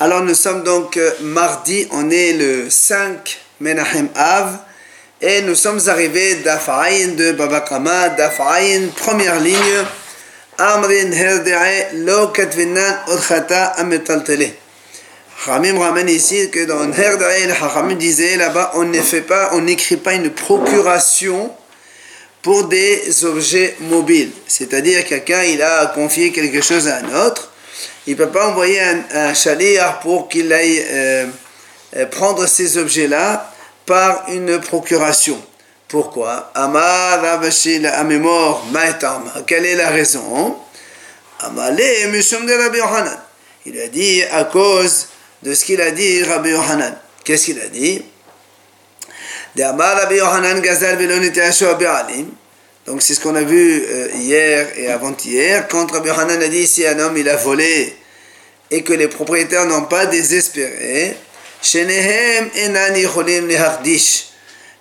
Alors nous sommes donc euh, mardi, on est le 5 Menachem Av et nous sommes arrivés d'Afaïn de Babakama, d'Afaïn, première ligne, Amrin Herde'e Lo Katvinan Odchata Ametaltele. Ramim ramène ici que dans Herde'e, le disait là-bas, on ne fait pas, on n'écrit pas une procuration pour des objets mobiles. C'est-à-dire quelqu'un, il a confié quelque chose à un autre, il ne peut pas envoyer un, un pour qu'il aille euh, euh, prendre ces objets-là par une procuration. Pourquoi? Amar Amemor Quelle est la raison? De Rabbi Yohanan. Il a dit à cause de ce qu'il a dit Rabbi Yohanan. Qu'est-ce qu'il a dit? Donc c'est ce qu'on a vu euh, hier et avant-hier. Quand Rabbi Hanan a dit si un homme il a volé et que les propriétaires n'ont pas désespéré,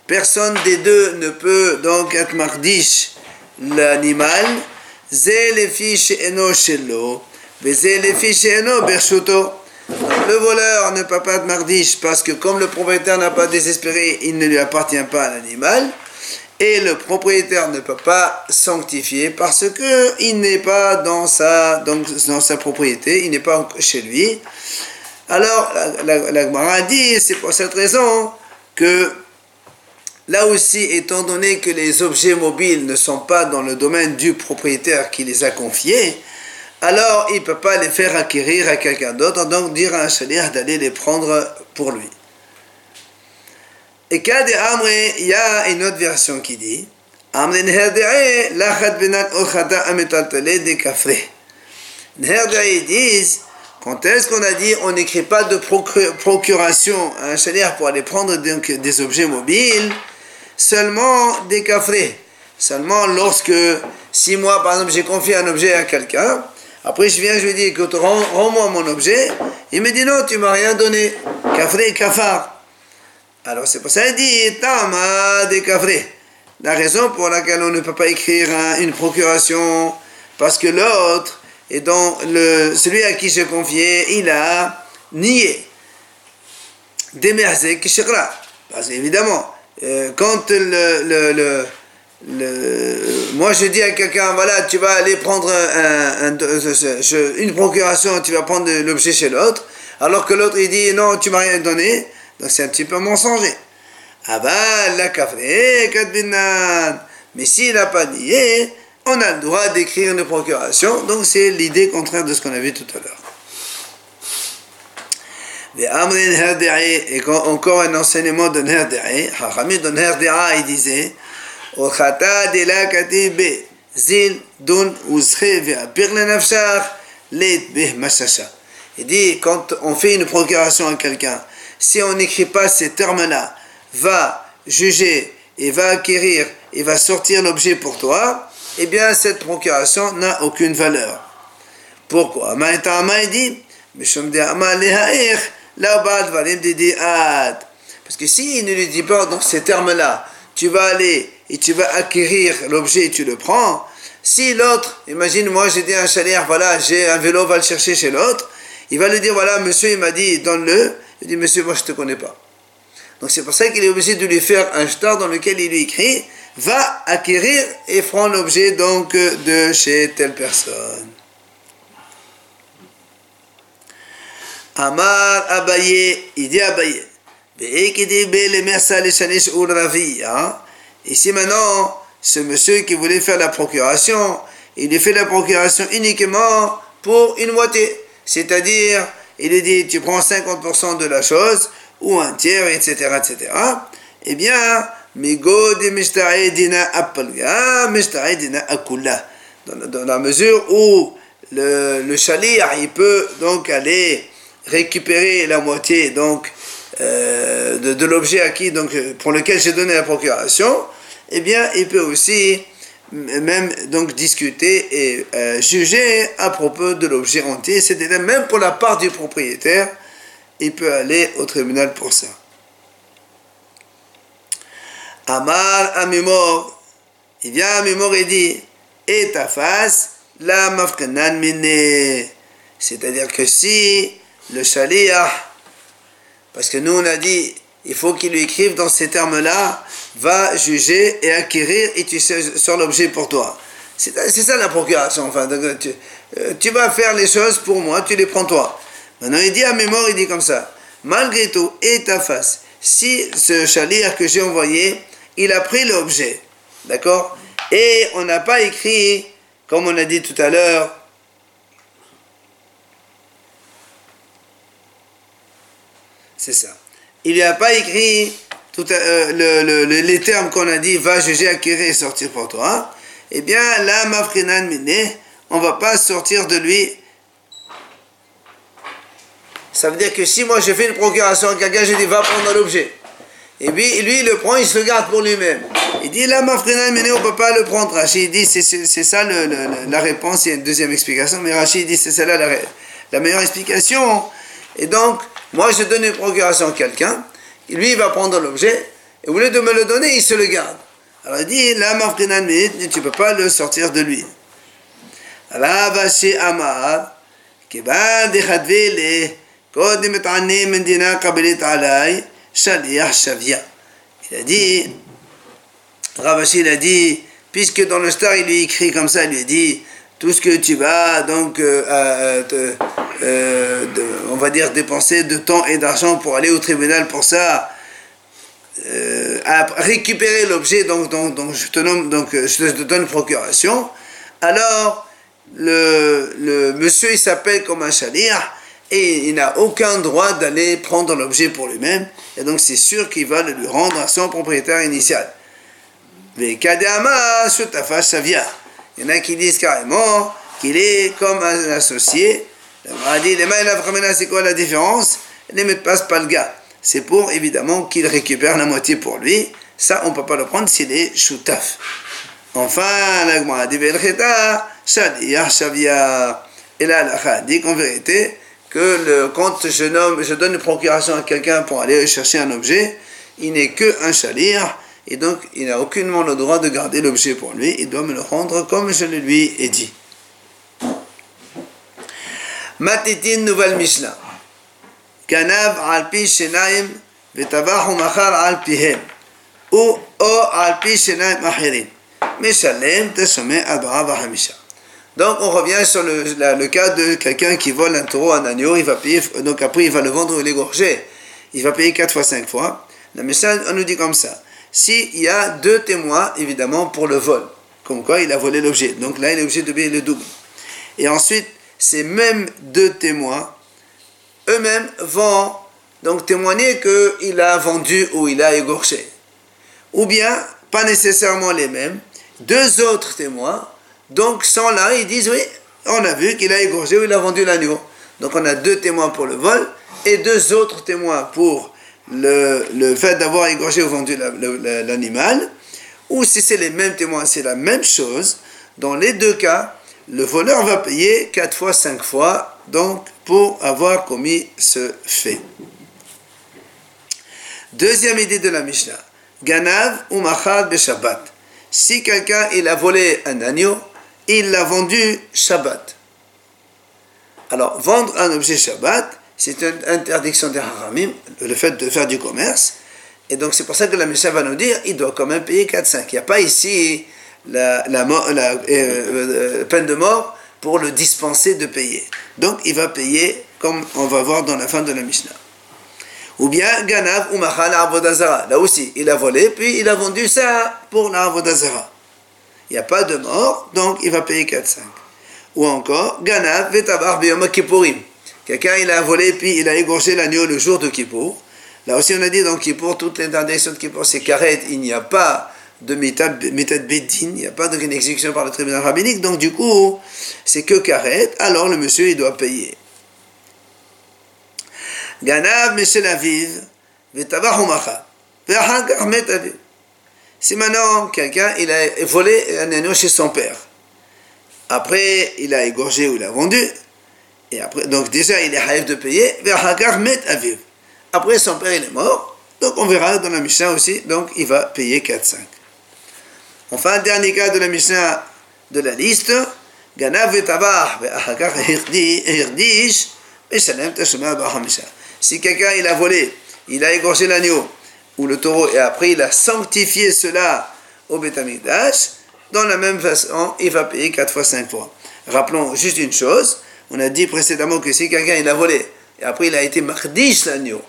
personne des deux ne peut donc être mardish. L'animal. Le voleur ne peut pas être mardish parce que comme le propriétaire n'a pas désespéré, il ne lui appartient pas à l'animal et le propriétaire ne peut pas sanctifier parce que il n'est pas dans sa, donc, dans sa propriété, il n'est pas chez lui. Alors, la, la, dit, c'est pour cette raison que là aussi, étant donné que les objets mobiles ne sont pas dans le domaine du propriétaire qui les a confiés, alors il ne peut pas les faire acquérir à quelqu'un d'autre, donc dire à un chalier d'aller les prendre pour lui. Et cas de il y a une autre version qui dit Amre Nherde'e lachat benat ochata ametaltale de kafre. Nherde'e disent quand est-ce qu'on a dit on n'écrit pas de procuration à un chalier pour aller prendre des objets mobiles? Seulement des cafrés. Seulement lorsque, si moi par exemple j'ai confié un objet à quelqu'un, après je viens, je lui dis écoute, rends-moi mon objet, il me dit non, tu m'as rien donné. Cafré, cafard. Alors c'est pour ça qu'il dit Tama de La raison pour laquelle on ne peut pas écrire une procuration, parce que l'autre, et donc le, celui à qui j'ai confié, il a nié. Demerze Kishra. Parce évidemment, euh, quand le, le, le, moi je dis à quelqu'un, voilà, tu vas aller prendre une procuration, tu vas prendre l'objet chez l'autre, alors que l'autre il dit, non, tu m'as rien donné, donc c'est un petit peu mensonger. Aval la kafre kadbinan. Mais s'il n'a pas nié, on a le droit d'écrire une procuration. Donc c'est l'idée contraire de ce qu'on a vu tout à l'heure. Et encore un enseignement de Nerde'e, Hachamim de il disait, Ochata de la zil, dun, leit, beh, mashasha. Il dit, quand on fait une procuration à quelqu'un, si on n'écrit pas ces termes-là, va juger et va acquérir et va sortir l'objet pour toi, eh bien cette procuration n'a aucune valeur. Pourquoi? Parce que s'il ne lui dit pas dans ces termes-là, tu vas aller et tu vas acquérir l'objet et tu le prends, si l'autre, imagine moi j'ai dit à un chalier, voilà, j'ai un vélo, va le chercher chez l'autre, il va lui dire, voilà, monsieur, il m'a dit, donne-le, il dit, monsieur, moi je ne te connais pas. Donc c'est pour ça qu'il est obligé de lui faire un star dans lequel il lui écrit, va acquérir et prendre l'objet donc de chez telle personne. Amar Abaye, il dit Abaye. Hein. Ici maintenant, ce monsieur qui voulait faire la procuration, il lui fait la procuration uniquement pour une moitié. C'est-à-dire, il lui dit, tu prends 50% de la chose, ou un tiers, etc., etc. Eh bien. Dans la mesure où le, le chalir, il peut donc aller récupérer la moitié donc euh, de, de l'objet acquis donc pour lequel j'ai donné la procuration, eh bien, il peut aussi même donc discuter et euh, juger à propos de l'objet entier, c'est-à-dire même pour la part du propriétaire, il peut aller au tribunal pour ça. Amar Amimor, il vient Amimor et dit, et ta face, la mafkanan mine. C'est-à-dire que si le shaliach, parce que nous on a dit, il faut qu'il lui écrive dans ces termes-là, va juger et acquérir et tu sur l'objet pour toi. C'est ça la procuration. Enfin, tu, euh, tu, vas faire les choses pour moi, tu les prends toi. Maintenant, il dit à mémoire, il dit comme ça Malgré tout, et ta face, si ce chalir que j'ai envoyé, il a pris l'objet, d'accord? Et on n'a pas écrit, comme on a dit tout à l'heure, c'est ça. Il n'y a pas écrit euh, les termes qu'on a dit va juger, acquérir et sortir pour toi eh bien là, Mafrinan Miné, on va pas sortir de lui. Ça veut dire que si moi je fais une procuration à quelqu'un, je dis va prendre l'objet. Et puis lui, il le prend, il se le garde pour lui-même. Il dit là, Mafrinan Miné, on peut pas le prendre. Rachid dit c'est ça la réponse. Il y a une deuxième explication, mais Rachid dit c'est celle-là la, la meilleure explication. Et donc, moi je donne une procuration à quelqu'un, lui il va prendre l'objet, et au lieu de me le donner, il se le garde. Alors il dit, la mafrinan tu ne peux pas le sortir de lui. Alors, vashi amar, כיוון דחדווילי, קודם מתענים מדינה קבלית עליי, שליח שוויה. Il a dit, Ravashi il a dit, puisque dans le star il lui écrit comme ça, il lui dit, tout ce que tu vas donc, euh, euh, euh, on va dire, dépenser de temps et d'argent pour aller au tribunal pour ça, à récupérer l'objet donc, donc, je te nomme, donc je te donne procuration, alors le, le monsieur il s'appelle comme un chalir et il n'a aucun droit d'aller prendre l'objet pour lui-même et donc c'est sûr qu'il va le lui rendre à son propriétaire initial. Mais Kadama ça vient. Il y en a qui disent carrément qu'il est comme un associé. On dit les mains c'est quoi la différence? Ne mettent pas le gars c'est pour évidemment qu'il récupère la moitié pour lui. Ça, on ne peut pas le prendre s'il est choutaf. Enfin, l'agma dit Et là, la dit qu'en vérité, que quand je, nomme, je donne une procuration à quelqu'un pour aller chercher un objet, il n'est qu'un chalir, et donc il n'a aucunement le droit de garder l'objet pour lui, il doit me le rendre comme je le lui ai dit. Matitin nouvelle Mishnah. Ganav alpi shenaim vetavahu machar alpihem ou o alpi shenaim vahamisha. Donc on revient sur le, cas de quelqu'un qui vole un taureau, un agneau, il va payer, donc après il va le vendre ou l'égorger. Il va payer 4 fois 5 fois. La Mishnah, on nous dit comme ça. S'il y a deux témoins, évidemment, pour le vol, comme quoi il a volé l'objet. Donc là, il est obligé de payer le double. Et ensuite, ces mêmes deux témoins eux-mêmes vont donc témoigner qu'il a vendu ou il a égorgé. Ou bien, pas nécessairement les mêmes, deux autres témoins, donc sont là, ils disent oui, on a vu qu'il a égorgé ou il a vendu l'agneau. Donc on a deux témoins pour le vol et deux autres témoins pour le, le fait d'avoir égorgé ou vendu l'animal. Ou si c'est les mêmes témoins, c'est la même chose. Dans les deux cas, le voleur va payer quatre fois, cinq fois, donc pour avoir commis ce fait. Deuxième idée de la Mishnah. Ganav ou Machad Shabbat. Si quelqu'un il a volé un agneau, il l'a vendu Shabbat. Alors, vendre un objet Shabbat, c'est une interdiction des haramim, le fait de faire du commerce. Et donc, c'est pour ça que la Mishnah va nous dire, il doit quand même payer 4-5. Il n'y a pas ici la, la, euh, euh, peine de mort pour le dispenser de payer. Donc il va payer comme on va voir dans la fin de la Mishnah. Ou bien Ganav ou Machal Avodazara. Là aussi, il a volé, puis il a vendu ça pour l'Avodazara. Il n'y a pas de mort, donc il va payer 4-5. Ou encore, Ganav Vetabar Biyom Kippourim. Quelqu'un il a volé, puis il a égorgé l'agneau le jour de Kippour. Là aussi, on a dit dans Kippour, toute l'interdiction de Kippour, c'est carré, il n'y a pas de méthode Bédine, il n'y a pas d'aucune exécution par le tribunal rabbinique, donc du coup, c'est que carré, alors le monsieur, il doit payer. Ganav Meshel Aviv, Si maintenant, quelqu'un, il a volé un agneau chez son père, après, il a égorgé ou il a vendu, et après, donc déjà, il est haïf de payer, après, son père, il est mort, donc on verra dans la Mishnah aussi, donc il va payer 4-5. Enfin, dernier cas de la Mishnah de la liste, Ganav ve'tavach ve'achakach hirdish Si quelqu'un il a volé, il a égorgé l'agneau ou le taureau et après il a sanctifié cela au Betamikdash, dans la même façon, il va payer 4 fois 5 fois. Rappelons juste une chose, on a dit précédemment que si quelqu'un il a volé et après il a été mardish l'agneau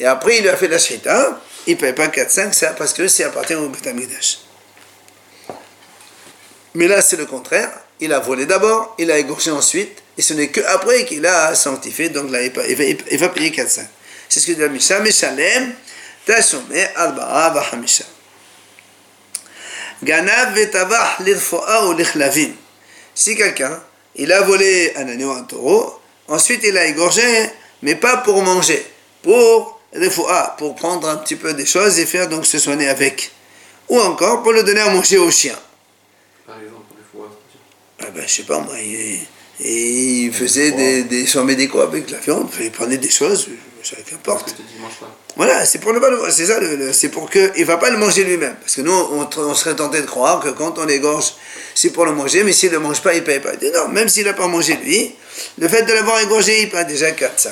et après il lui a fait la shita, il ne paye pas 4 5 ça parce que c'est appartient au Betamikdash. Mais là c'est le contraire, il a volé d'abord, il a égorgé ensuite et ce n'est qu'après qu'il a sanctifié, donc là, il va, payer 4 5. C'est ce que dit la Mishnah, Meshalem, Tashome, Arba'a, Vahamisha. Ganav vetavah l'irfo'a ou l'ichlavim. Si quelqu'un, il a volé un agneau, un taureau, ensuite il a égorgé, mais pas pour manger, pour l'irfo'a, pour prendre un petit peu des choses et faire donc se soigner avec. Ou encore pour le donner à manger au chien. Par exemple, l'irfo'a, ah ben, je sais pas moi, il faisait des, des soins médicaux avec la viande, il prenait des choses, qu'importe. Voilà, c'est pour ne pas le c'est ça, c'est pour qu'il ne va pas le manger lui-même. Parce que nous, on, serait tenté de croire que quand on égorge, c'est pour le manger, mais s'il ne le mange pas, il ne paye pas. non, même s'il n'a pas mangé lui, le fait de l'avoir égorgé, il paye déjà 4-5.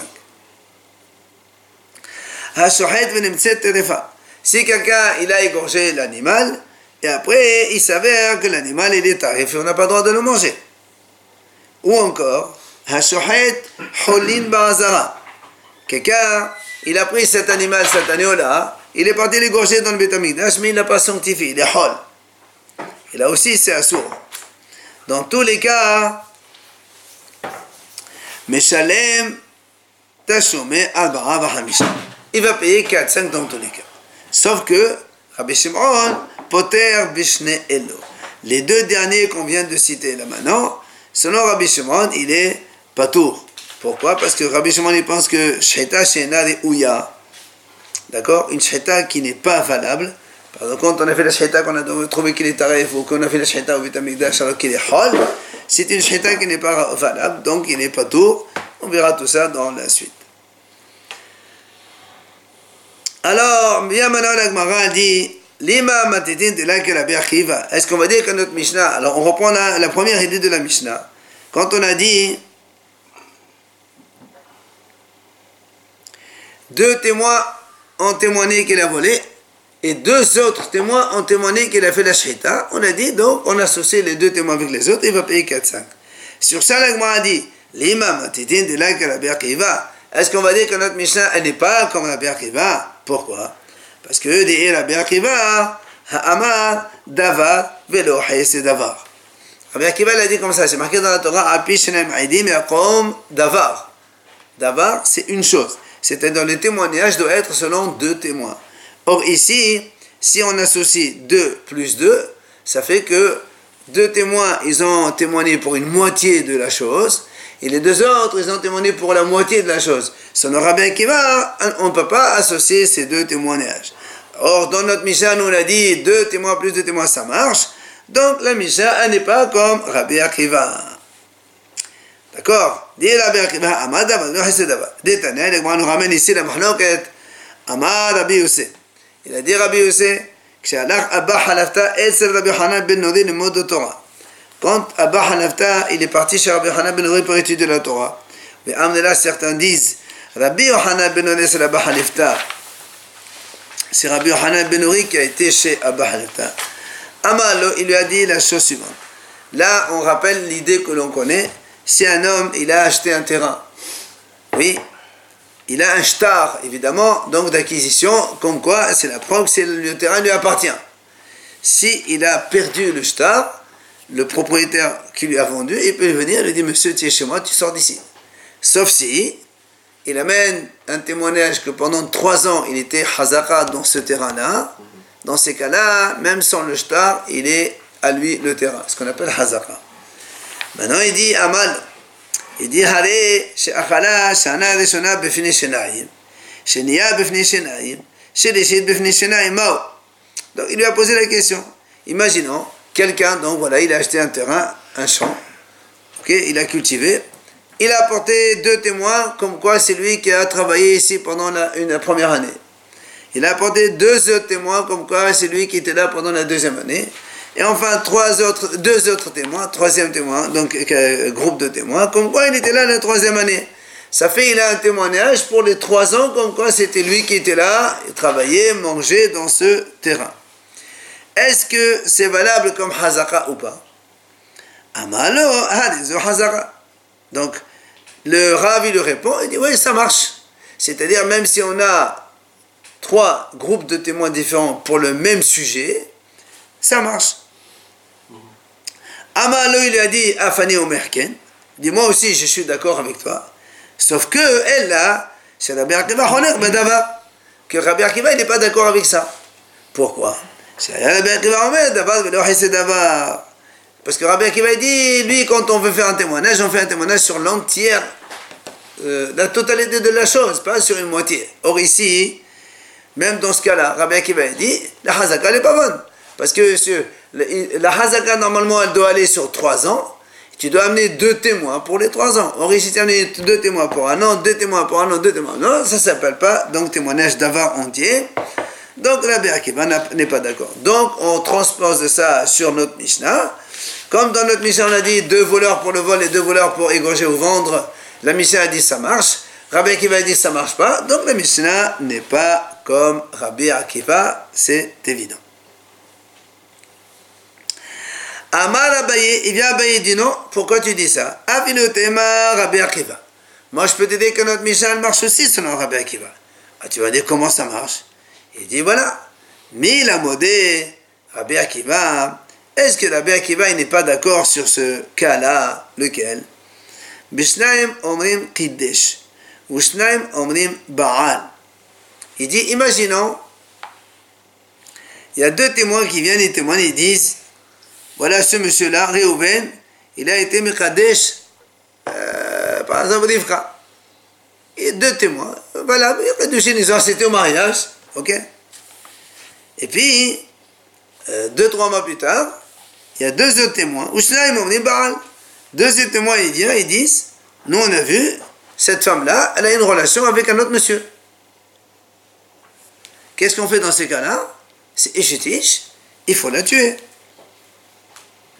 Si quelqu'un il a égorgé l'animal, et après il s'avère que l'animal il est tarif et on n'a pas le droit de le manger. Ou encore, Hashohet Holin Bazara. Quelqu'un, il a pris cet animal, cet agneau-là, il est parti l'égorger dans le bétamigdash, mais il n'a pas sanctifié, il est hol. Et là aussi, c'est assourd. Dans tous les cas, Meshalem Tashome Albara Vahamisha. Il va payer 4-5 dans tous les cas. Sauf que Rabbi Shimon, Poter Bishne Elo. Les deux derniers qu'on vient de citer là maintenant, Selon Rabbi Shimon, il est patour. Pourquoi? Parce que Rabbi Shimon, pense que Sheta Shena de Ouya, d'accord? Une Sheta qui n'est pas valable. Par quand on a fait la Sheta, qu'on a trouvé qu'il est tarif, ou qu'on a fait la Sheta au Vitamigdash alors qu'il est Hol, c'est une Sheta qui n'est pas valable, donc il n'est pas tour. On verra tout ça dans la suite. Alors, bien maintenant, la dit est-ce qu'on va dire que notre Mishnah, alors on reprend la, première idée de la Mishnah, quand on a dit deux témoins ont témoigné qu'il a volé et deux autres témoins ont témoigné qu'il a fait la shrita, on a dit donc on associe les deux témoins avec les autres, il va payer 4-5. Sur ça, l'agma a dit l'imam de la Est-ce qu'on va dire que notre Mishnah, elle n'est pas comme la Berkiva Pourquoi? Parce que des Rabbi Akiva, Ha'amar, Davar, Velo, c'est Davar. Rabbi Akiva l'a dit comme ça, c'est marqué dans la Torah, Api Shenem Aidim, Yakom, Davar. Davar, c'est une chose. C'est-à-dire le témoignage doit être selon deux témoins. Or ici, si on associe deux plus deux, ça fait que deux témoins, ils ont témoigné pour une moitié de la chose, et les deux autres, ils ont témoigné pour la moitié de la chose. Son Rabbi Akiva, on ne peut pas associer ces deux témoignages. Or, dans notre Mishnah, nous on a dit deux témoins plus deux témoins, ça marche. Donc, la Mishnah, elle n'est pas comme Rabbi Akiva. D'accord Dit Rabbi Akiva, Amad Détané, le nous ramène ici la mahloket. Amad Rabbi Yosef. Il a dit Rabbi Yosef, כשהלך אבא חלפתה אצל רבי חנן בן נורי ללמוד התורה. Quand Abba Hanafta, il est parti chez Rabbi Hanan ben Uri pour étudier la Torah. Mais là, certains disent, Rabbi Hanan ben Uri, c'est Abba Hanafta. C'est Rabbi Hanan ben Uri qui a été chez Abba Hanafta. Amalo, il lui a dit la chose suivante. Là, on rappelle l'idée que l'on connaît. Si un homme, il a acheté un terrain, oui, il a un shtar, évidemment, donc d'acquisition, comme quoi c'est la preuve que le terrain lui appartient. Si il a perdu le shtar, le propriétaire qui lui a vendu, il peut venir et lui dire Monsieur, tu es chez moi, tu sors d'ici. Sauf si il amène un témoignage que pendant trois ans il était hazaka dans ce terrain-là. Dans ces cas-là, même sans le shtar, il est à lui le terrain, ce qu'on appelle hazaka. Maintenant il dit Amal. Il dit Hare she'achala shana rishona befini shenayim. Sheniya befini shenayim. Shedeshit befini shenayim mao. Donc il lui a posé la question. Imaginons Quelqu'un, donc voilà, il a acheté un terrain, un champ, ok, il a cultivé. Il a apporté deux témoins, comme quoi c'est lui qui a travaillé ici pendant la, une, première année. Il a apporté deux autres témoins, comme quoi c'est lui qui était là pendant la deuxième année. Et enfin, trois autres, deux autres témoins, troisième témoin, donc euh, groupe de témoins, comme quoi il était là la troisième année. Ça fait il a un témoignage pour les trois ans, comme quoi c'était lui qui était là, il travaillait, mangeait dans ce terrain. Est-ce que c'est valable comme Hazaka ou pas? Amalo, Hazaka. Donc, le Rav, il lui répond, il dit, oui, ça marche. C'est-à-dire, même si on a trois groupes de témoins différents pour le même sujet, ça marche. Amalo, il a dit, Afani Omerken, il dit, moi aussi, je suis d'accord avec toi. Sauf que, elle, là, c'est Rabbi Akiva Badava. Que Rabbi Akiva, il n'est pas d'accord avec ça. Pourquoi? Rabbi Akiva Parce que Rabbi Akiva, dit, lui, quand on veut faire un témoignage, on fait un témoignage sur l'entière, euh, la totalité de la chose, pas sur une moitié. Or, ici, même dans ce cas-là, Rabbi Akiva, dit, la Hazaka, n'est pas bonne. Parce que la Hazaka, normalement, elle doit aller sur trois ans tu dois amener deux témoins pour les trois ans. Or ici, tu amené deux témoins pour un an, deux témoins pour un an, deux témoins. Non, ça ne s'appelle pas donc témoignage d'avar entier. Donc la Akiva n'est pas d'accord. Donc on transpose ça sur notre Mishnah. Comme dans notre Mishnah, on a dit deux voleurs pour le vol et deux voleurs pour égorger ou vendre. La Mishnah a dit ça marche. Rabbi Akiva a dit ça marche pas. Donc la Mishnah n'est pas comme Rabbi Akiva, c'est évident. Amar Abaye, il vient Abaye dit non, pourquoi tu dis ça? Avinotema Rabbi Akiva. Moi je peux t'aider que notre Mishnah marche aussi selon Rabbi Akiva. Ah, tu vas dire comment ça marche? Il dit voilà, mais la modé, Rabbi Akiva, est-ce que Rabbi Akiva n'est pas d'accord sur ce cas-là? Lequel? Bishnaim Omrim Kiddesh, Ushnaim Omrim Baal. Il dit imaginons, il y a deux témoins qui viennent et témoignent, ils disent voilà ce monsieur-là, Réhouven, il a été Mekadesh, euh, par Rivka. Et deux témoins, voilà, ils ont assisté au mariage, ok Et puis, euh, deux, trois mois plus tard, il y a deux autres témoins, ils m'ont dit Baal. Deux autres témoins, ils ils disent, nous on a vu, cette femme-là, elle a une relation avec un autre monsieur. Qu'est-ce qu'on fait dans ces cas-là? C'est Ishitish, il faut la tuer.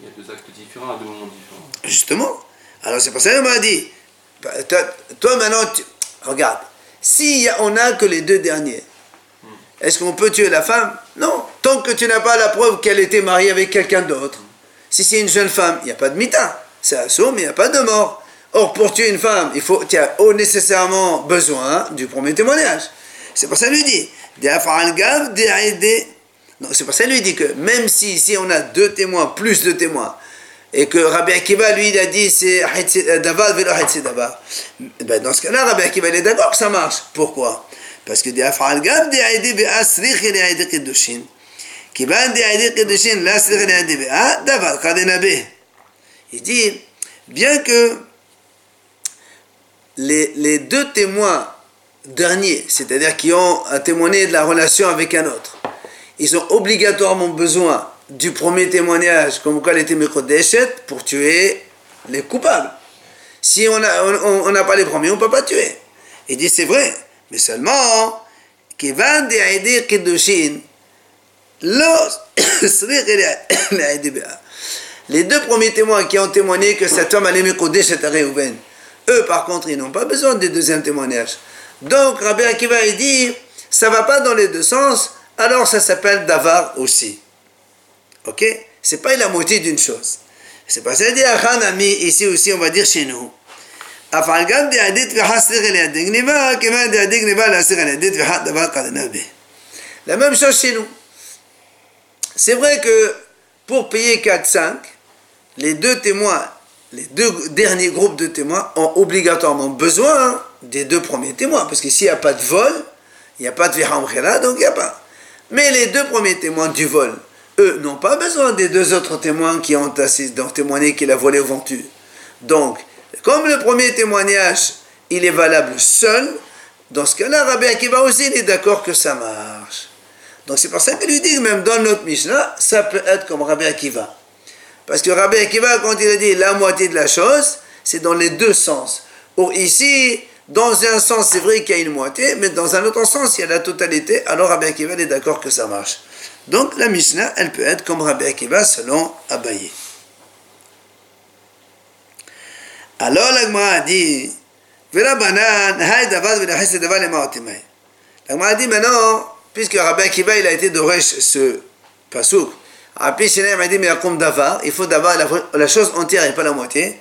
Il y a deux actes différents à deux moments différents. Justement. Alors c'est pour ça qu'on m'a dit, bah, toi, maintenant, regarde, si on n'a que les deux derniers, hmm. est-ce qu'on peut tuer la femme? Non. Tant que tu n'as pas la preuve qu'elle était mariée avec quelqu'un d'autre. Si c'est une jeune femme, il n'y a pas de mita. C'est assaut, mais il n'y a pas de mort. Or, pour tuer une femme, il faut, tu as nécessairement besoin du premier témoignage. C'est pour ça qu'il lui dit, c'est pour ça lui dit que même si ici on a deux témoins, plus de témoins, et que Rabbi Akiva lui il a dit c'est Davar velo ben dans ce cas-là Rabbi Akiva il est d'accord que ça marche. Pourquoi? Parce que il dit bien que les, les deux témoins derniers, c'est-à-dire qui ont témoigné de la relation avec un autre, ils ont obligatoirement besoin du premier témoignage, comme quoi il était pour tuer les coupables. Si on n'a on, pas les premiers, on ne peut pas tuer. Il dit c'est vrai, mais seulement les deux premiers témoins qui ont témoigné que cet homme allait Kodeshet à Réhouven, eux par contre, ils n'ont pas besoin du deuxième témoignage. Donc Rabbi Akiva il dit, ça va pas dans les deux sens, alors ça s'appelle davar aussi. Ok? C'est pas la moitié d'une chose. C'est pas ça dit ami ici aussi on va dire chez nous. La même chose chez nous. C'est vrai que pour payer 4-5, les deux témoins, les deux derniers groupes de témoins ont obligatoirement besoin des deux premiers témoins. Parce que s'il n'y a pas de vol, il n'y a pas de vihamkhela, donc il n'y a pas. Mais les deux premiers témoins du vol, eux, n'ont pas besoin des deux autres témoins qui ont, témoigné qu'il a volé ou vendu. Donc, comme le premier témoignage, il est valable seul, dans ce cas-là, Rabbi Akiva aussi, il est d'accord que ça marche. Donc c'est pour ça qu'il lui dit, même dans notre Mishnah, ça peut être comme Rabbi Akiva. Parce que Rabbi Akiva, quand il a dit la moitié de la chose, c'est dans les deux sens. Or ici, dans un sens, c'est vrai qu'il y a une moitié, mais dans un autre sens, il y a la totalité. Alors Rabbi Akiva est d'accord que ça marche. Donc la Mishnah, elle peut être comme Rabbi Akiva selon Abaye. Alors l'Agma a dit Vela banan, hay davad davad les maotimai. La Gemara dit maintenant, puisque Rabbi Akiva il a été d'Oresh ce pasouk, après Sinaï m'a dit mais il faut la, la chose entière et pas la moitié.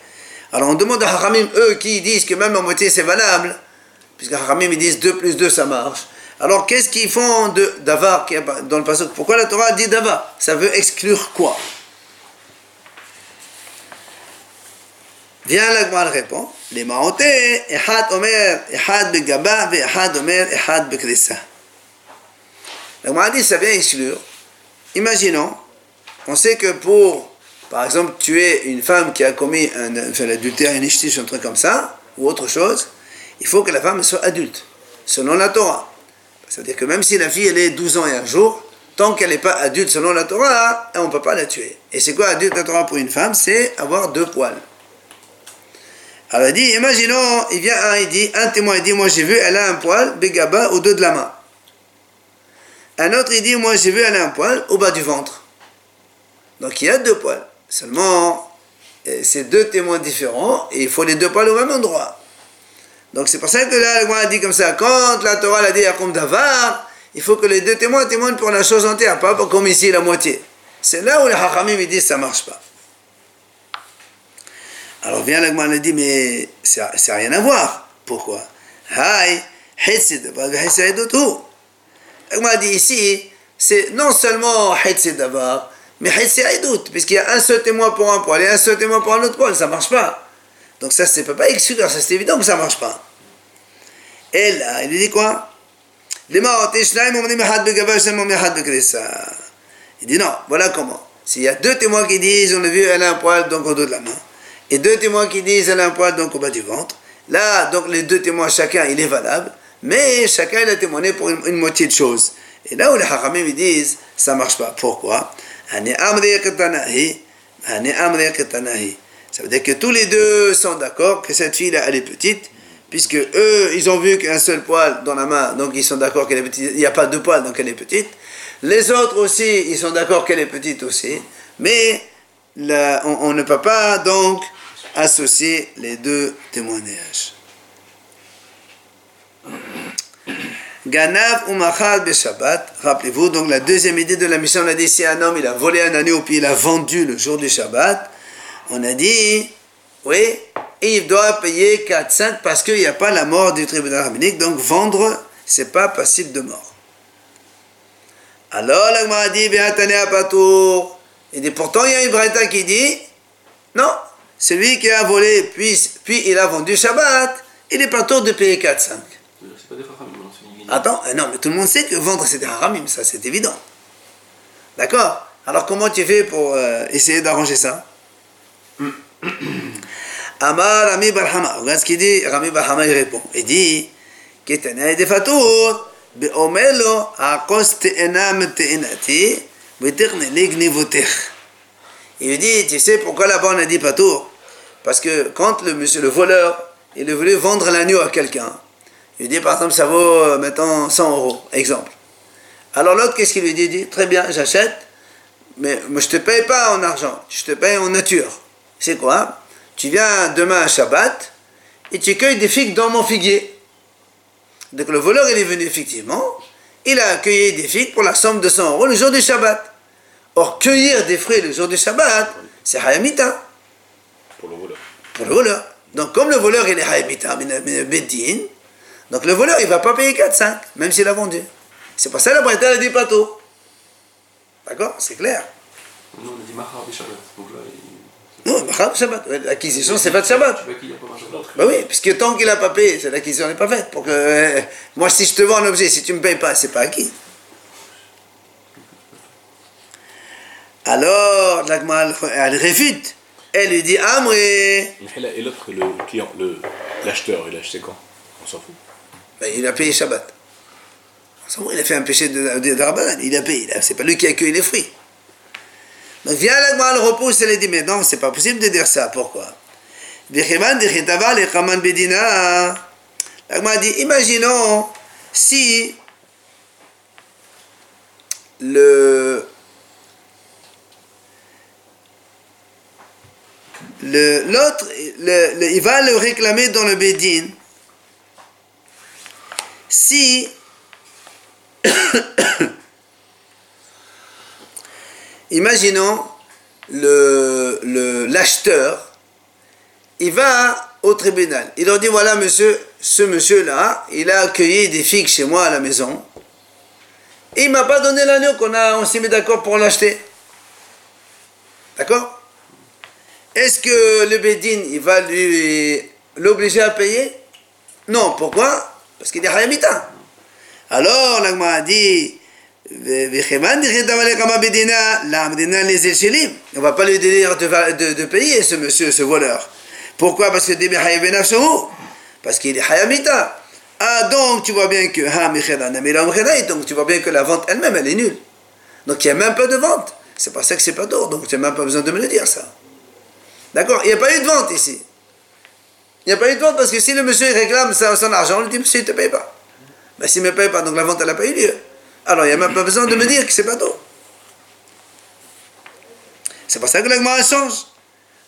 Alors on demande à Haramim, eux qui disent que même la moitié c'est valable, puisque Haramim ils disent 2 plus 2 ça marche. Alors qu'est-ce qu'ils font de davar dans le passage? Pourquoi la Torah dit davar Ça veut exclure quoi? Viens la Gemara répond. Les maotés, ehad omer, ehad begaba, ehad omer, ehad bekrissa. La Gemara dit ça vient exclure. Imaginons, on sait que pour, par exemple, tuer une femme qui a commis un, enfin, l'adultère, une ichtish, un truc comme ça, ou autre chose, il faut que la femme soit adulte, selon la Torah. C'est-à-dire que même si la fille elle est 12 ans et un jour, tant qu'elle n'est pas adulte selon la Torah, on ne peut pas la tuer. Et c'est quoi adulte la Torah pour une femme? C'est avoir deux poils. Alors il dit, imaginons, il vient un, il dit, un témoin, il dit, moi j'ai vu, elle a un poil, begaba, au dos de la main. Un autre, il dit, moi j'ai vu, elle a un poil au bas du ventre. Donc il y a deux poils. Seulement, euh, c'est deux témoins différents, et il faut les deux poils au même endroit. Donc c'est pour ça que là, le a dit comme ça, quand la Torah l'a dit à d'avar, il faut que les deux témoins témoignent pour la chose entière, pas comme ici la moitié. C'est là où les Hachamim disent que ça marche pas. Alors vient l'Agma et dit, mais ça n'a rien à voir. Pourquoi? L'Agma dit ici, c'est non seulement Hetsid d'avoir, mais Hetsid puisqu'il y a un seul témoin pour un poil et un seul témoin pour un autre poil, ça marche pas. Donc ça, peut pas exclure, ça c'est évident que ça marche pas. Et là, il dit quoi? Il dit non, voilà comment. S'il y a deux témoins qui disent, on a vu, elle a un poil, donc au dos de la main, et deux témoins qui disent, elle a un poil, donc au bas du ventre, là, donc les deux témoins, chacun, il est valable, mais chacun, il a témoigné pour une, moitié de choses. Et là où les haramim disent, ça marche pas. Pourquoi? Ça veut dire que tous les deux sont d'accord que cette fille-là, elle est petite, puisque eux, ils ont vu qu'un seul poil dans la main, donc ils sont d'accord qu'elle est petite. Il n'y a pas deux poils, donc elle est petite. Les autres aussi, ils sont d'accord qu'elle est petite aussi. Mais on, ne peut pas donc associer les deux témoignages. Ganav ou Machal Shabbat. Rappelez-vous, donc la deuxième idée de la mission, on a dit si un homme il a volé un agneau puis il a vendu le jour du Shabbat, on a dit, oui, il doit payer 4-5 parce qu'il n'y a pas la mort du tribunal rabbinique, donc vendre, c'est pas passible de mort. Alors, la a dit, patour. Il dit, pourtant, il y a une braïta qui dit, non, celui qui a volé, puis, puis il a vendu Shabbat, il est pas de payer 4-5. Attends, euh, non, mais tout le monde sait que vendre c'est des haramim, ça c'est évident. D'accord? Alors comment tu fais pour euh, essayer d'arranger ça? Amar Rami Barhama. Regarde ce qu'il dit. Rami Barhama, il répond. Il dit Ketana de Fatour. Beomelo akos te'enam te'enati. Beterne lignivotech. Il dit Tu sais pourquoi là-bas on a dit Patour Parce que quand le monsieur, le voleur, il voulait vendre l'agneau à quelqu'un, il dit par exemple ça vaut euh, maintenant 100 euros, exemple. Alors l'autre, qu'est-ce qu'il lui dit? Il dit Très bien, j'achète, mais je ne te paye pas en argent, je te paye en nature c'est quoi? Tu viens demain à Shabbat et tu cueilles des figues dans mon figuier. Donc le voleur, il est venu effectivement, il a cueilli des figues pour la somme de 100 euros le jour du Shabbat. Or, cueillir des fruits le jour du Shabbat, c'est Hayamita. Pour le voleur. Pour le voleur. Donc, comme le voleur, il est Hayamita, Bedin, donc le voleur, il ne va pas payer 4-5, même s'il a vendu. C'est pour ça que la dit pas tôt. D'accord? C'est clair. Non, on a dit Mahar Shabbat. Donc là, non, Shabbat. L'acquisition, c'est pas de Shabbat. Bah oui, puisque tant qu'il n'a pas payé, l'acquisition n'est pas faite. Pour que, euh, moi, si je te vends un objet, si tu ne me payes pas, c'est pas acquis. Alors, elle réfute. Elle lui dit Amré. Et l'autre, le client, l'acheteur, il a acheté quand On s'en fout. Ben, il a payé Shabbat. Il a fait un péché de, de, Il a payé. C'est pas lui qui a accueilli les fruits. Donc vient l'agma, le repousse et il dit, mais non, c'est pas possible de dire ça. Pourquoi? L'agma dit, imaginons si le l'autre, il va le réclamer dans le Bédine si imaginons le l'acheteur, il va au tribunal. Il leur dit voilà monsieur, ce monsieur-là, il a accueilli des filles chez moi à la maison. Il m'a pas donné l'agneau qu'on a, on s'est mis d'accord pour l'acheter. D'accord? Est-ce que le Bédine, il va lui l'obliger à payer? Non, pourquoi? Parce qu'il est hayamita. Alors, l'agma a dit on va pas lui dire de, payer ce monsieur, ce voleur. Pourquoi? Parce que parce qu'il est hayamita. Ah donc tu vois bien que donc tu vois bien que la vente elle-même elle est nulle. Donc il n'y a même pas de vente. C'est pas ça que c'est pas d'or, donc tu n'as même pas besoin de me le dire ça. D'accord? Il n'y a pas eu de vente ici. Il n'y a pas eu de vente parce que si le monsieur réclame son argent, on lui dit monsieur il ne te paye pas. Mais ben, s'il ne me paye pas, donc la vente n'a pas eu lieu. Alors il n'y a même pas besoin de me dire que c'est pas d'eau. C'est pour ça que l'agma change.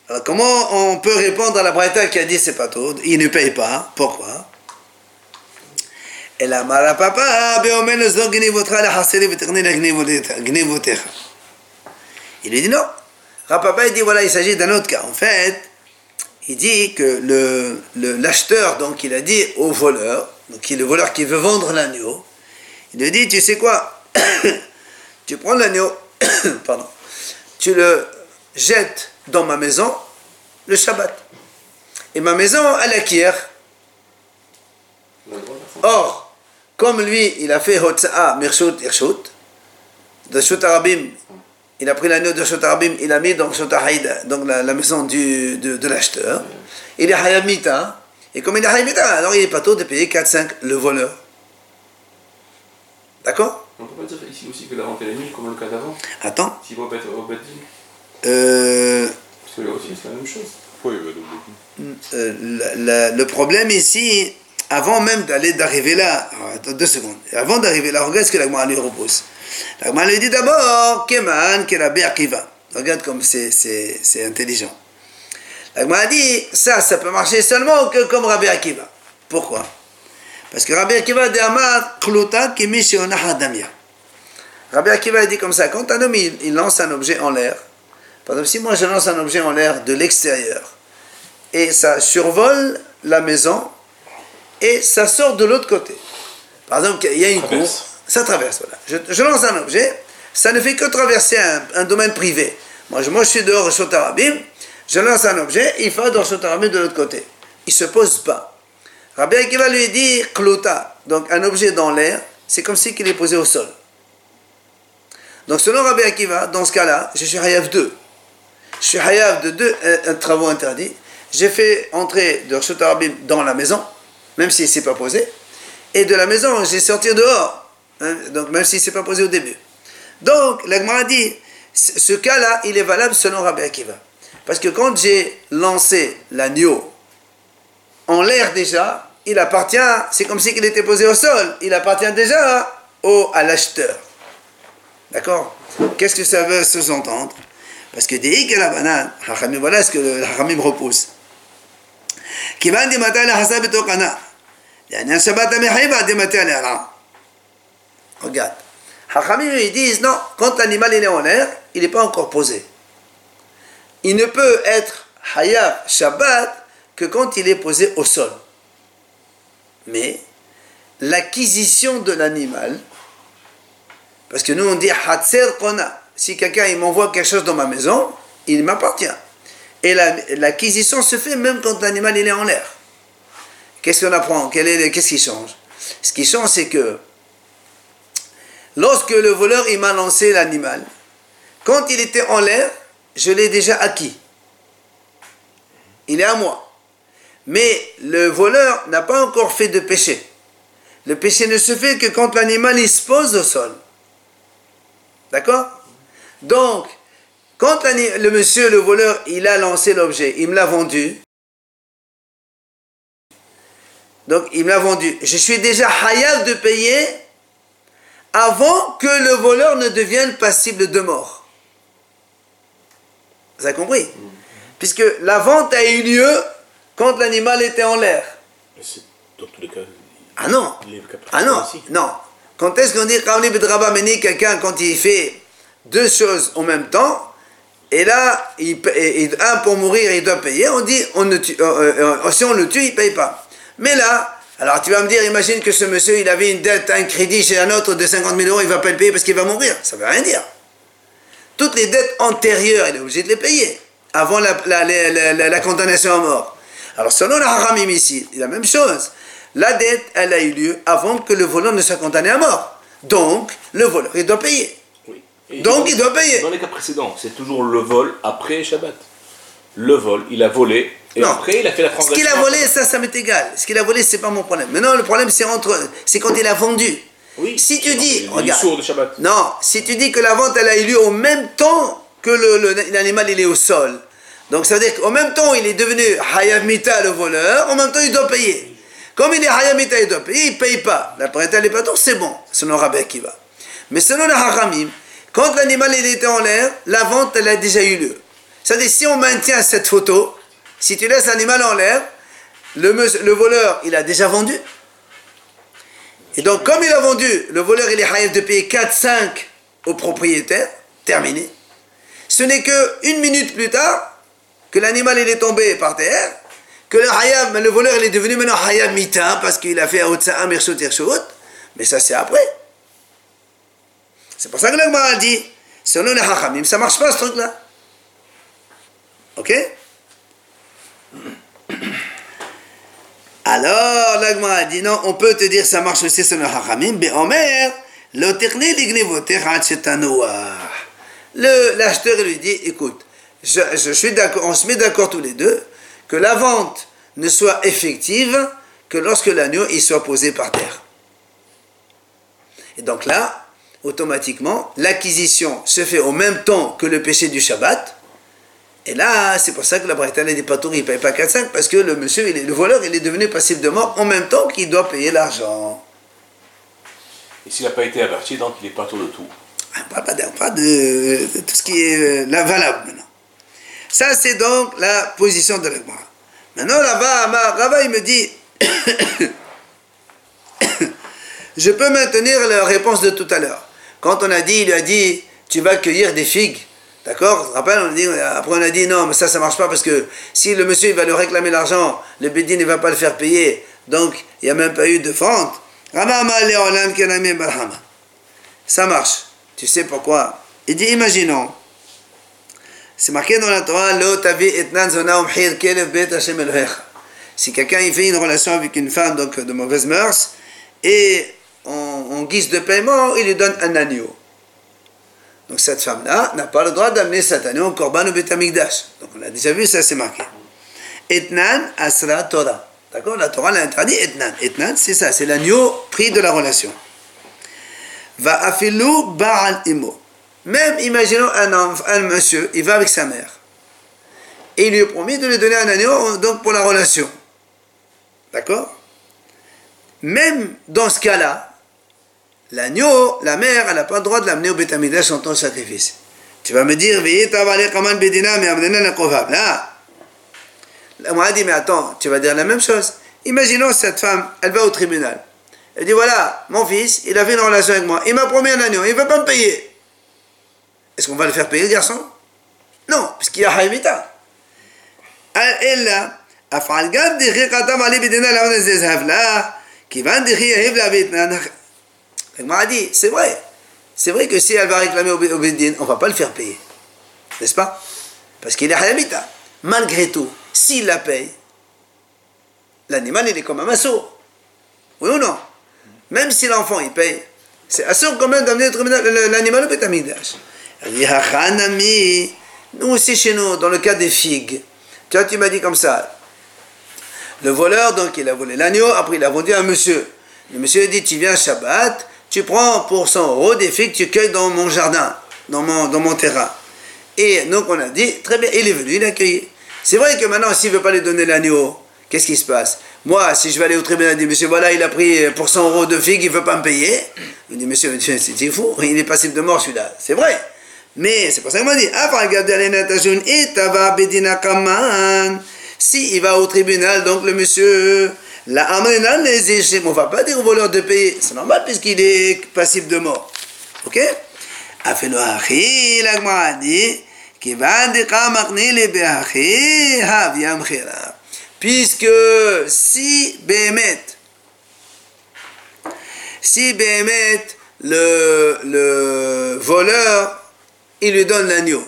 Alors comment on peut répondre à la braïta qui a dit c'est pas tout Il ne paye pas. Pourquoi? Il lui dit non. Rapapa il dit voilà il s'agit d'un autre cas. En fait, il dit que le l'acheteur donc il a dit au voleur, donc qui est le voleur qui veut vendre l'agneau, il lui dit, tu sais quoi Tu prends l'agneau, pardon, tu le jettes dans ma maison le Shabbat. Et ma maison, elle acquiert. Or, comme lui, il a fait Hotsa'a, Mirshut, Irshut, de Arabim, il a pris l'agneau de Shut Arabim, il a mis dans Shut donc la, maison du, de, l'acheteur. Il est Hayamita, et comme il est Hayamita, alors il est pas tôt de payer 4-5 le voleur. D'accord? On peut pas dire ici aussi que la vente est nulle comme le cas d'avant Attends. S'il va pas être au Euh. Parce que là aussi c'est la même chose. Oui, euh, le, problème ici, avant même d'aller d'arriver là, attends deux secondes, avant d'arriver là, regarde ce que la lui repose. La lui dit d'abord, Keman, qui va. Regarde comme c'est intelligent. La a dit, ça, ça peut marcher seulement que comme Rabbi Akiva. Pourquoi? Parce que Rabbi Akiva dit Amar Kluta Rabbi Akiva dit comme ça quand un homme il, lance un objet en l'air, par exemple, si moi je lance un objet en l'air de l'extérieur et ça survole la maison et ça sort de l'autre côté. Par exemple, il y a une cour, ça traverse. Voilà. Je, lance un objet, ça ne fait que traverser un, domaine privé. Moi je, moi, je suis dehors au Tarabim, je lance un objet, il va dans le Tarabim de l'autre côté. Il ne se pose pas. Rabbi Akiva lui dit Klota, donc un objet dans l'air, c'est comme si qu'il est posé au sol. Donc selon Rabbi Akiva, dans ce cas-là, je suis Hayav 2. Je suis Hayav de deux travaux interdits. J'ai fait entrer de Rshot dans la maison, même ne s'est pas posé. Et de la maison, j'ai sorti dehors, donc même s'il ne s'est pas posé au début. Donc, l'Agmara dit, ce cas-là, il est valable selon Rabbi Akiva. Parce que quand j'ai lancé l'agneau en l'air déjà, il appartient, c'est comme si il était posé au sol, il appartient déjà au, à l'acheteur. D'accord? Qu'est-ce que ça veut sous-entendre? Parce que des la banane, voilà ce que le Hachamim repousse. Regarde. Hachamim, ils disent non, quand l'animal est en l'air, il n'est pas encore posé. Il ne peut être Hayab Shabbat que quand il est posé au sol. Mais l'acquisition de l'animal, parce que nous on dit Hatser Kona, si quelqu'un m'envoie quelque chose dans ma maison, il m'appartient. Et l'acquisition se fait même quand l'animal est en l'air. Qu'est-ce qu'on apprend? Qu'est-ce qui change? Ce qui change, c'est que lorsque le voleur il m'a lancé l'animal, quand il était en l'air, je l'ai déjà acquis. Il est à moi. Mais le voleur n'a pas encore fait de péché. Le péché ne se fait que quand l'animal il se pose au sol. D'accord? Donc, quand le monsieur, le voleur, il a lancé l'objet, il me l'a vendu. Donc, il me l'a vendu. Je suis déjà hayal de payer avant que le voleur ne devienne passible de mort. Vous avez compris Puisque la vente a eu lieu quand l'animal était en l'air. Dans tous les cas, Ah non. Ah non, non. Quand est-ce qu'on dit Qawli Bidraba Meni, quelqu'un quand il fait deux choses en même temps, et là, il, pa- et- et un pour mourir, il doit payer, on dit, on ne tue- euh, euh, euh, si on le tue, il ne paye pas. Mais là, alors tu vas me dire, imagine que ce monsieur, il avait une dette, un crédit chez un autre de 50 000 euros, il ne va pas le payer parce qu'il va mourir. Ça ne veut rien dire. Toutes les dettes antérieures, il est obligé de les payer, avant la, la- la- la- condamnation à mort. Alors selon la haramim ici, c'est la même chose. La dette, elle a eu lieu avant que le voleur ne soit condamné à mort. Donc, le voleur, il doit payer. Oui. Et Donc, dans- il doit payer. Dans les cas précédents, c'est toujours le vol après Shabbat. Le vol, il a volé, et Non. après il a fait la Ce qu'il a volé, ça, ça m'est égal. Ce qu'il a volé, c'est pas mon problème. Maintenant, le problème, c'est entre, c'est quand il a vendu. Oui. Si tu dis, regarde. de Shabbat. Non, si tu dis que la vente, elle a eu lieu au même temps que le- le- l'animal, il est au sol. Donc, ça veut dire qu'au même temps, il est devenu Hayab Mita, le voleur, en même temps, il doit payer. Comme il est Hayab Mita, il doit payer, il ne paye pas. La parental n'est pas tour, c'est bon, selon Rabbi qui va. Mais selon la Haramim, quand l'animal, il était en l'air, la vente, elle a déjà eu lieu. C'est-à-dire, si on maintient cette photo, si tu laisses l'animal en l'air, le, voleur, il a déjà vendu. Et donc, comme il a vendu, le voleur, il est haïf de payer 4-5 au propriétaire, terminé. Ce n'est que une minute plus tard que l'animal est tombé par terre, que le hayab, le voleur, il est devenu maintenant hayab mita parce qu'il a fait Mirshut Irshut, mais ça c'est après. C'est pour ça que l'Agmara a dit, selon les hachamim, ça marche pas ce truc-là. Ok? Alors, l'Agmara a dit non, on peut te dire ça marche aussi sur le Hachamim, mais Omer, le techni l'ignivoter Le L'acheteur lui dit écoute, je, je suis d'accord, on se met d'accord tous les deux que la vente ne soit effective que lorsque l'agneau il soit posé par terre. Et donc là, automatiquement, l'acquisition se fait au même temps que le péché du Shabbat. Et là, c'est pour ça que la Bretagne des patours, il ne paye pas 4-5, parce que le monsieur, il est- le voleur, il est devenu passif de mort en même temps qu'il doit payer l'argent. Et s'il n'a pas été averti, donc il est pas tour de tout. On parle pas de, on parle de- de tout ce qui est euh, valable maintenant. Ça, c'est donc la position de l'Agmara. Maintenant, là-bas, il me dit Je peux maintenir la réponse de tout à l'heure. Quand on a dit, il lui a dit Tu vas cueillir des figues. D'accord? Rappelles, on Après, on a dit Non, mais ça, ça marche pas parce que si le monsieur va lui réclamer l'argent, le bédine ne va pas le faire payer. Donc, il n'y a même pas eu de Barhama. Ça marche. Tu sais pourquoi? Il dit, imaginons, c'est marqué dans la Torah. Si quelqu'un il fait une relation avec une femme donc de mauvaise mœurs, et en, en guise de paiement, il lui donne un agneau. Donc cette femme-là n'a pas le droit d'amener cet agneau au Korban au Bet Amikdash. Donc on a déjà vu, ça c'est marqué. Etnan asra Torah. D'accord? La Torah l'a interdit etnan. Etnan, c'est ça, c'est l'agneau pris de la relation. Va afilou ba'al imo. Même, imaginons un, homme, un monsieur, il va avec sa mère. Et il lui a promis de lui donner un agneau donc pour la relation. D'accord? Même dans ce cas-là, L'agneau, la mère, elle n'a pas le droit de l'amener au Betamidash en tant de sacrifice. Tu vas me dire, là. On a dit, mais attends, tu vas dire la même chose. Imaginons cette femme, elle va au tribunal. Elle dit, voilà, mon fils, il a avait une relation avec moi. Il m'a promis un agneau, il ne veut pas me payer. Est-ce qu'on va le faire payer, le garçon? Non, puisqu'il y a Haïmita. Elle là, qui va L'agmara a dit, c'est vrai. C'est vrai que si elle va réclamer au Bédine, on ne va pas le faire payer. N'est-ce pas? Parce qu'il est Hayamita. Malgré tout, s'il la paye, l'animal, il est comme un massour. Oui ou non? Même si l'enfant, il paye, c'est assour quand même d'amener l'animal au Bétamidash. Nous aussi chez nous, dans le cas des figues, tu vois, tu m'as dit comme ça. Le voleur, donc, il a volé l'agneau, après il a vendu à monsieur. Le monsieur dit, tu viens Shabbat, tu prends pour 100 euros des figues, tu cueilles dans mon jardin, dans mon, dans mon terrain. Et donc on a dit, très bien, il est venu, il a cueilli. C'est vrai que maintenant, s'il ne veut pas lui donner l'agneau, qu'est-ce qui se passe? Moi, si je vais aller au tribunal, je dis, monsieur, voilà, il a pris pour 100 euros de figues, il ne veut pas me payer. Il dit, monsieur, monsieur, c'est fou, il est passif de mort celui-là. C'est vrai. Mais c'est pour ça qu'il m'a dit, Kaman. Si il va au tribunal, donc le monsieur, La amrena les on va pas dire au voleur de payer. C'est normal puisqu'il est passible de mort. Ok? Puisque si Béhémet, si Béhémet, le, le voleur, il lui donne l'agneau,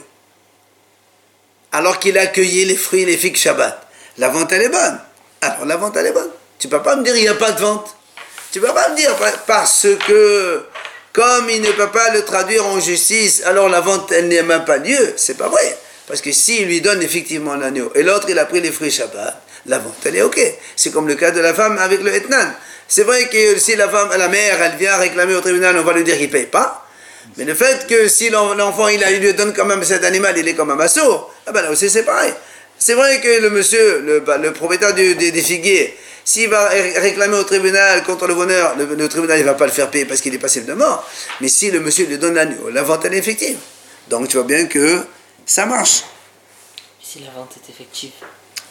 alors qu'il a cueilli les fruits et les figues Shabbat, la vente elle est bonne. Alors la vente elle est bonne. Tu peux pas me dire il n'y a pas de vente. Tu peux pas me dire parce que comme il ne peut pas le traduire en justice, alors la vente elle n'a même pas lieu. C'est pas vrai. Parce que s'il lui donne effectivement l'agneau et l'autre il a pris les fruits Shabbat, la vente elle est ok. C'est comme le cas de la femme avec le Etnan. C'est vrai que si la femme, la mère, elle vient réclamer au tribunal, on va lui dire qu'il paye pas. Mais le fait que si l'enfant il, lui donne quand même cet animal, il est comme un masseau, ah ben là aussi c'est pareil. C'est vrai que le monsieur, le, bah, propriétaire des figuiers, s'il va réclamer au tribunal contre le voleur, le, tribunal ne va pas le faire payer parce qu'il est passible de mort. Mais si le monsieur lui donne l'agneau, la vente est effective. Donc tu vois bien que ça marche. Si la vente est effective,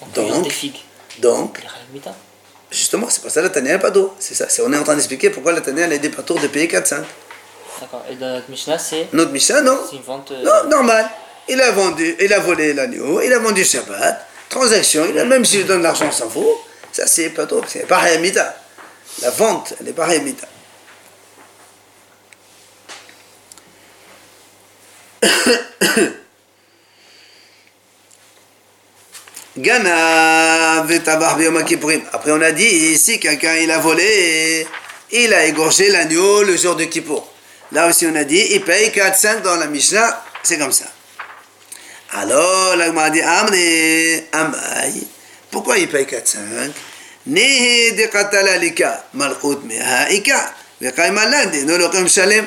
on donc, des figues. Donc, justement, c'est pas ça la Tania pas d'eau. C'est ça. on est en train d'expliquer pourquoi la Tania a des tour de payer 4-5. D'accord. Et notre Mishnah, c'est. Notre Mishnah, non. C'est une vente. Euh, non, normal. Il a vendu, il a volé l'agneau, il a vendu Shabbat, transaction, il a, même s'il donne l'argent, s'en fout. Ça, c'est pas trop, c'est pas Hayamita. La vente, elle n'est pas Hayamita. Gana Après, on a dit ici, quelqu'un il a volé, il a égorgé l'agneau le jour de Kippour. Là aussi, on a dit, il paye 4-5 dans la Mishnah, c'est comme ça. Alors, la a dit, Amne, Amay, pourquoi il paye 4-5 Nehe de malchut mehaika, vekaimalande, no lokem shalem.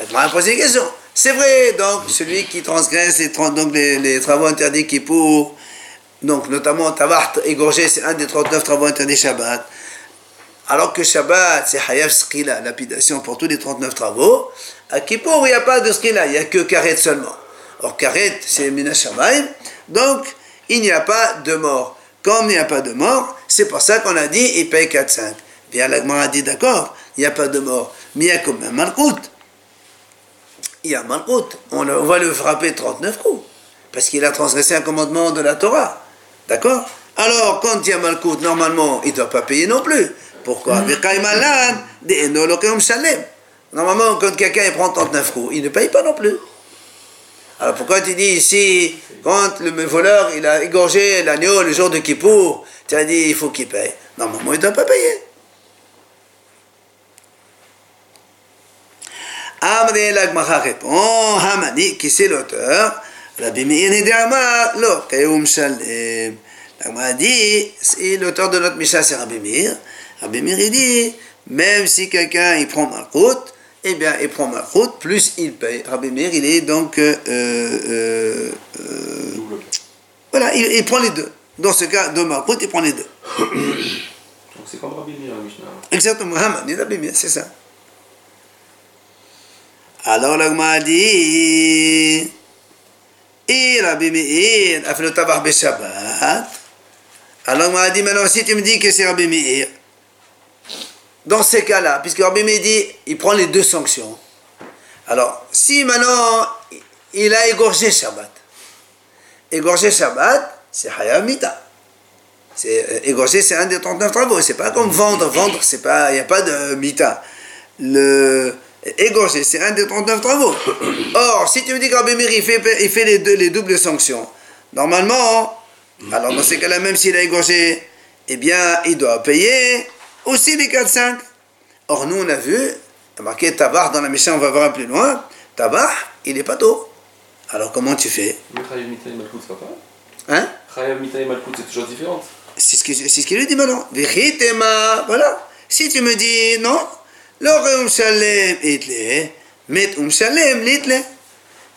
Une question. C'est vrai, donc, celui qui transgresse les, donc, les, travaux interdits qui pour, donc, notamment, tabac égorgé, c'est un des 39 travaux interdits Shabbat. Alors que Shabbat, c'est Hayaf Skila, lapidation pour tous les 39 travaux. À Kippour, il n'y a pas de Skila, il n'y a que Karet seulement. Or, Karet, c'est Minashamayim. Donc, il n'y a pas de mort. Comme il n'y a pas de mort, c'est pour ça qu'on a dit il paye 4-5. Bien, l'Agmar a dit d'accord, il n'y a pas de mort. Mais il y a quand même Malkout. Il y a Malkout. On, on va le frapper 39 coups. Parce qu'il a transgressé un commandement de la Torah. D'accord? Alors, quand il y a Malkout, normalement, il ne doit pas payer non plus. Pourquoi? Mm. Normalement, quand quelqu'un prend 39 coups, il ne paye pas non plus. Alors pourquoi tu dis ici, quand le voleur il a égorgé l'agneau le jour de Kippour, tu as dit il faut qu'il paye Normalement, il ne doit pas payer. Amre l'agmacha répond, Hamani, qui c'est l'auteur? Rabbi Meir Nidama, lo, Keum Shalem. L'agmacha dit, l'auteur de notre Mishnah, c'est Rabbi Meir. Rabbi Meir, il dit, même si quelqu'un il prend ma route, eh bien, il prend ma route, plus il paye. Rabbi Meir, il est donc. Euh, euh, euh, voilà, il, prend les deux. Dans ce cas, de ma route, il prend les deux. Donc c'est comme Rabbi Meir, Mishnah. Exactement, Hamani, Rabbi Meir, c'est ça. Alors, l'agma dit. Et Rabbi Meir a fait le tabac Shabbat. Alors, l'agma dit maintenant, si tu me dis que c'est Rabbi Meir, dans ces cas-là, puisque Rabbi il prend les deux sanctions. Alors, si maintenant il a égorgé Shabbat, égorger Shabbat, c'est Hayamita. C'est, euh, égorger, c'est un des 39 travaux. C'est pas comme vendre. Vendre, c'est pas, il n'y a pas de mita. Le, égorger, c'est un des 39 travaux. Or, si tu me dis que Rabbi il fait, il fait les, deux, les doubles sanctions, normalement, alors dans ces cas-là, même s'il a égorgé, eh bien, il doit payer aussi les 4-5. Or, nous, on a vu, marqué tabar dans la mission, on va voir plus loin, tabar, il n'est pas tôt. Alors, comment tu fais? Hein? C'est toujours différent. C'est ce qu'il ce qu lui dit maintenant. Voilà. Si tu me dis non, shalem itle, met um shalem litle.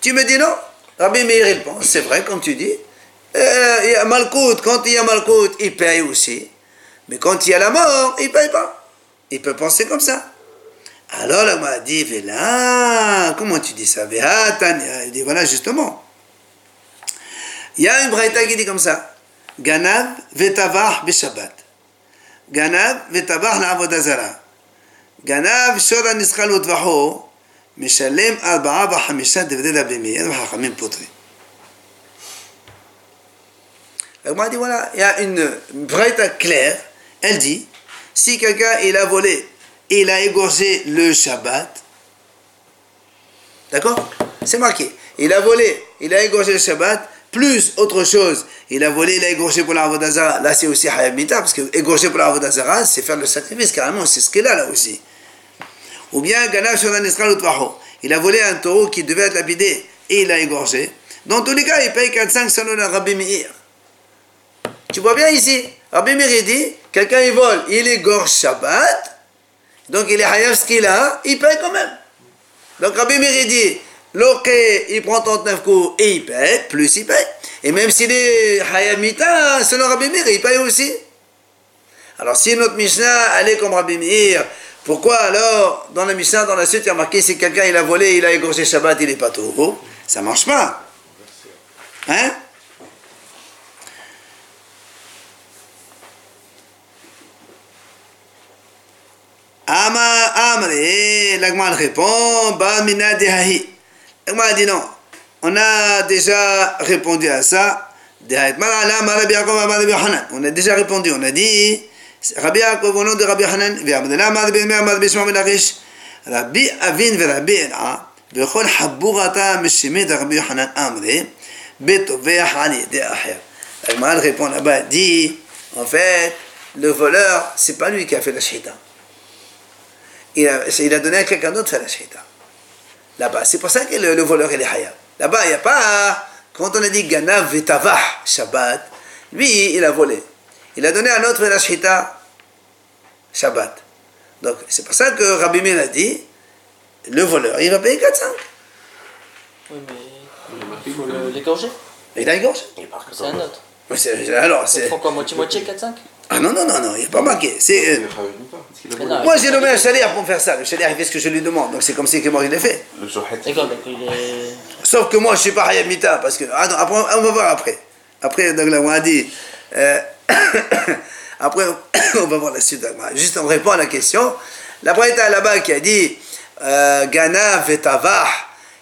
Tu me dis non. Rabbi Meir, il pense, c'est vrai, comme tu dis. Euh, il y a Malkout, quand il y a Malkout, il paye aussi. Mais quand il y a la mort, il ne paye pas. Il peut penser comme ça. Alors là, m'a dit, là, comment tu dis ça Il dit, voilà, justement. Il y a une braïta qui dit comme ça. Ganav vetavah beshabbat. גנב וטבח לעבודה זרה. גנב שור הנסחל וטבחו, משלם ארבעה וחמישה דברי רבי מאיר וחכמים פותרים. Agma dit voilà, il y a une braïta claire, elle dit, si quelqu'un il a volé il a égorgé le Shabbat, d'accord? C'est marqué, il a volé, il a égorgé le Shabbat, plus autre chose, il a volé, il a égorgé pour la Vodazara, là c'est aussi Hayab parce que égorger pour la Vodazara, c'est faire le sacrifice, carrément, c'est ce qu'il a là aussi. Ou bien, il a volé un taureau qui devait être lapidé et il l'a égorgé. Dans tous les cas, il paye 4-5 selon le Rabbi Meir. Tu vois bien ici, Rabbi Meir dit, quelqu'un il vole, il égorge Shabbat, donc il est Hayab ce qu'il a, il paye quand même. Donc Rabbi Meir dit, l'ok il prend 39 coups et il paye, plus il paye. Et même s'il est Hayamita, selon Rabbi Meir, il paye aussi. Alors si notre Mishnah, est comme Rabbi Meir, pourquoi alors, dans la Mishnah, dans la suite, il y a marqué si quelqu'un il a volé, il a égorgé Shabbat, il n'est pas taureau Ça marche pas. Hein? Ama Amre, l'Agma répond, Ba mina dehahi. L'Agma dit non. On a déjà répondu à ça. On a déjà répondu, on a dit, Rabbi Yaakov au nom de Rabbi Hanan, ועבדלה אמר בן מאיר אמר בשמו מלאכיש, רבי אבין ורבי אלעה, בכל חבורתה משמד רבי יוחנן אמרי, בטובח על ידי אחר. L'Agma répond là-bas, dit, en fait, le voleur, c'est pas lui qui a fait la shita. Il a, il a donné à quelqu'un d'autre faire la shita. Là-bas, c'est pour ça que le, le voleur, il est hayab. Là-bas, il n'y a pas, quand on a dit Ganav Vetavah Shabbat, lui, il a volé. Il a donné à un autre la shita Shabbat. Donc, c'est pour ça que Rabbi Meir a dit, le voleur, il va payer 4-5. Oui, mais il faut le- l'égorger. Il a égorgé. C'est un autre. Mais c'est- Alors, Il c'est... quoi, moitié-moitié, 4-5 Ah non, non, non, non, il n'est pas marqué. C'est... euh, Moi, j'ai nommé un chalier pour me faire ça. Le chalier, il fait ce que je lui demande. Donc, c'est comme si que moi, il l'a fait. Sauf que moi, je suis pas Hayamita, parce que. Attends, après, on va voir après. Après, donc là, on a dit. euh, après, on va voir la suite. donc, Juste, on répond à la question. La Braïta là-bas qui a dit euh, Gana Vetavah,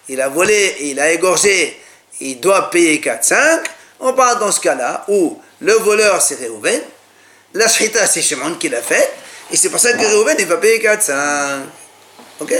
il a volé, il a égorgé, il doit payer 4-5. On parle dans ce cas-là où le voleur c'est Réhouven, la Shrita c'est Shimon qui l'a fait, et c'est pour ça que Réhouven il va payer 4-5. Ok?